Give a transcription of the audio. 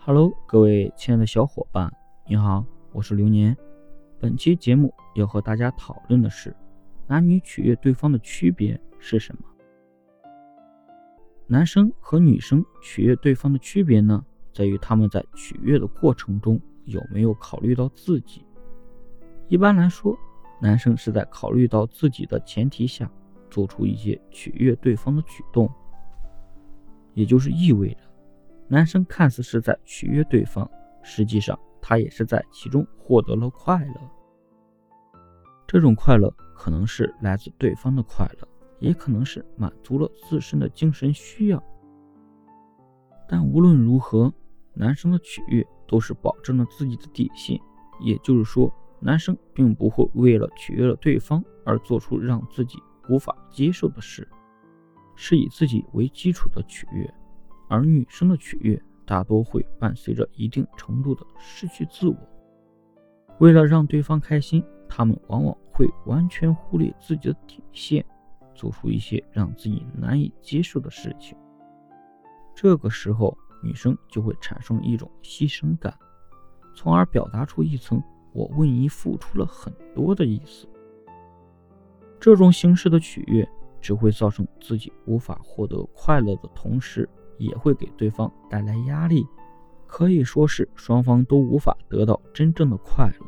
Hello，各位亲爱的小伙伴，你好，我是流年。本期节目要和大家讨论的是，男女取悦对方的区别是什么？男生和女生取悦对方的区别呢，在于他们在取悦的过程中有没有考虑到自己。一般来说，男生是在考虑到自己的前提下，做出一些取悦对方的举动，也就是意味着，男生看似是在取悦对方，实际上他也是在其中获得了快乐。这种快乐可能是来自对方的快乐，也可能是满足了自身的精神需要。但无论如何，男生的取悦都是保证了自己的底线，也就是说。男生并不会为了取悦了对方而做出让自己无法接受的事，是以自己为基础的取悦；而女生的取悦大多会伴随着一定程度的失去自我。为了让对方开心，他们往往会完全忽略自己的底线，做出一些让自己难以接受的事情。这个时候，女生就会产生一种牺牲感，从而表达出一层。我为你付出了很多的意思，这种形式的取悦只会造成自己无法获得快乐的同时，也会给对方带来压力，可以说是双方都无法得到真正的快乐。